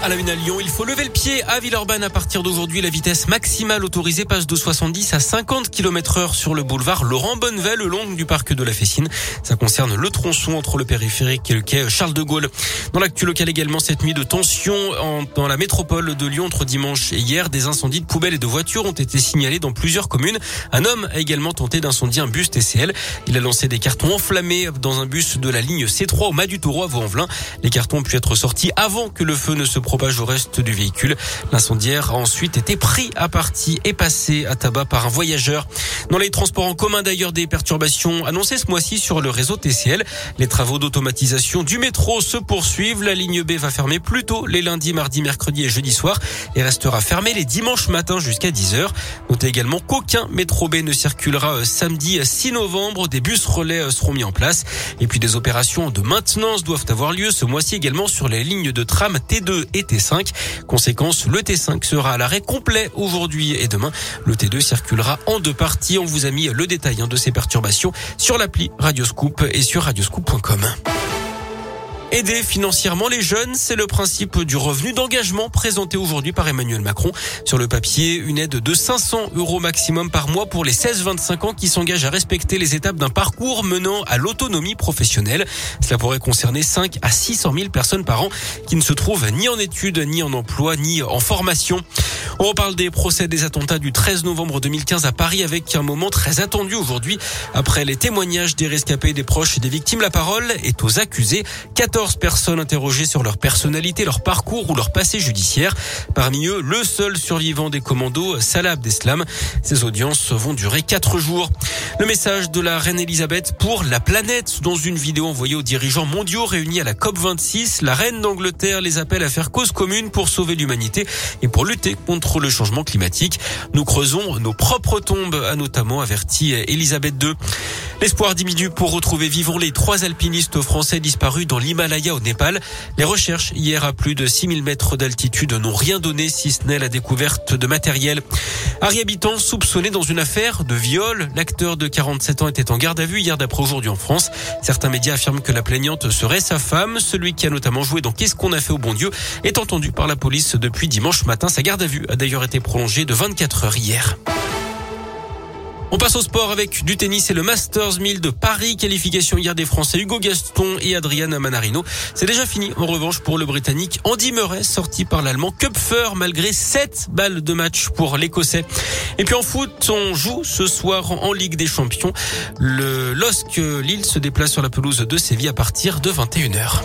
À la une à Lyon, il faut lever le pied à Villeurbanne à partir d'aujourd'hui. La vitesse maximale autorisée passe de 70 à 50 km heure sur le boulevard Laurent Bonnevet, le long du parc de la Fessine. Ça concerne le tronçon entre le périphérique et le quai Charles de Gaulle. Dans l'actu local également, cette nuit de tension dans la métropole de Lyon entre dimanche et hier, des incendies de poubelles et de voitures ont été signalés dans plusieurs communes. Un homme a également tenté d'incendier un bus TCL. Il a lancé des cartons enflammés dans un bus de la ligne C3 au Mas du Taureau à Vaux-en-Velin. Les cartons ont pu être sortis avant que le feu ne se propage au reste du véhicule. L'incendiaire a ensuite été pris à partie et passé à tabac par un voyageur. Dans les transports en commun d'ailleurs, des perturbations annoncées ce mois-ci sur le réseau TCL. Les travaux d'automatisation du métro se poursuivent. La ligne B va fermer plus tôt les lundis, mardis, mercredis et jeudi soir et restera fermée les dimanches matins jusqu'à 10h. Notez également qu'aucun métro B ne circulera euh, samedi 6 novembre. Des bus relais euh, seront mis en place. Et puis des opérations de maintenance doivent avoir lieu ce mois-ci également sur les lignes de tram T2 et T5. Conséquence, le T5 sera à l'arrêt complet aujourd'hui et demain. Le T2 circulera en deux parties. On vous a mis le détail hein, de ces perturbations sur l'appli Radioscoop et sur radioscoop.com. Aider financièrement les jeunes, c'est le principe du revenu d'engagement présenté aujourd'hui par Emmanuel Macron. Sur le papier, une aide de 500 euros maximum par mois pour les 16-25 ans qui s'engagent à respecter les étapes d'un parcours menant à l'autonomie professionnelle. Cela pourrait concerner 5 à 600 000 personnes par an qui ne se trouvent ni en études, ni en emploi, ni en formation. On reparle des procès des attentats du 13 novembre 2015 à Paris avec un moment très attendu aujourd'hui. Après les témoignages des rescapés, des proches et des victimes, la parole est aux accusés. 14 personnes interrogées sur leur personnalité, leur parcours ou leur passé judiciaire. Parmi eux, le seul survivant des commandos, Salah Abdeslam. Ces audiences vont durer 4 jours. Le message de la reine Elisabeth pour la planète. Dans une vidéo envoyée aux dirigeants mondiaux réunis à la COP26, la reine d'Angleterre les appelle à faire cause commune pour sauver l'humanité et pour lutter contre le changement climatique. Nous creusons nos propres tombes, a notamment averti Elisabeth II. L'espoir diminue pour retrouver vivants les trois alpinistes français disparus dans l'Himalaya au Népal. Les recherches hier à plus de 6000 mètres d'altitude n'ont rien donné si ce n'est la découverte de matériel. Harry Habitant soupçonné dans une affaire de viol. L'acteur de 47 ans était en garde à vue hier d'après aujourd'hui en France. Certains médias affirment que la plaignante serait sa femme. Celui qui a notamment joué dans Qu'est-ce qu'on a fait au bon Dieu est entendu par la police depuis dimanche matin. Sa garde à vue a d'ailleurs été prolongée de 24 heures hier. On passe au sport avec du tennis et le Masters 1000 de Paris. Qualification hier des Français Hugo Gaston et Adrian Manarino. C'est déjà fini en revanche pour le Britannique Andy Murray sorti par l'Allemand Kupfer malgré 7 balles de match pour l'Écossais. Et puis en foot, on joue ce soir en Ligue des Champions. Le LOSC Lille se déplace sur la pelouse de Séville à partir de 21h.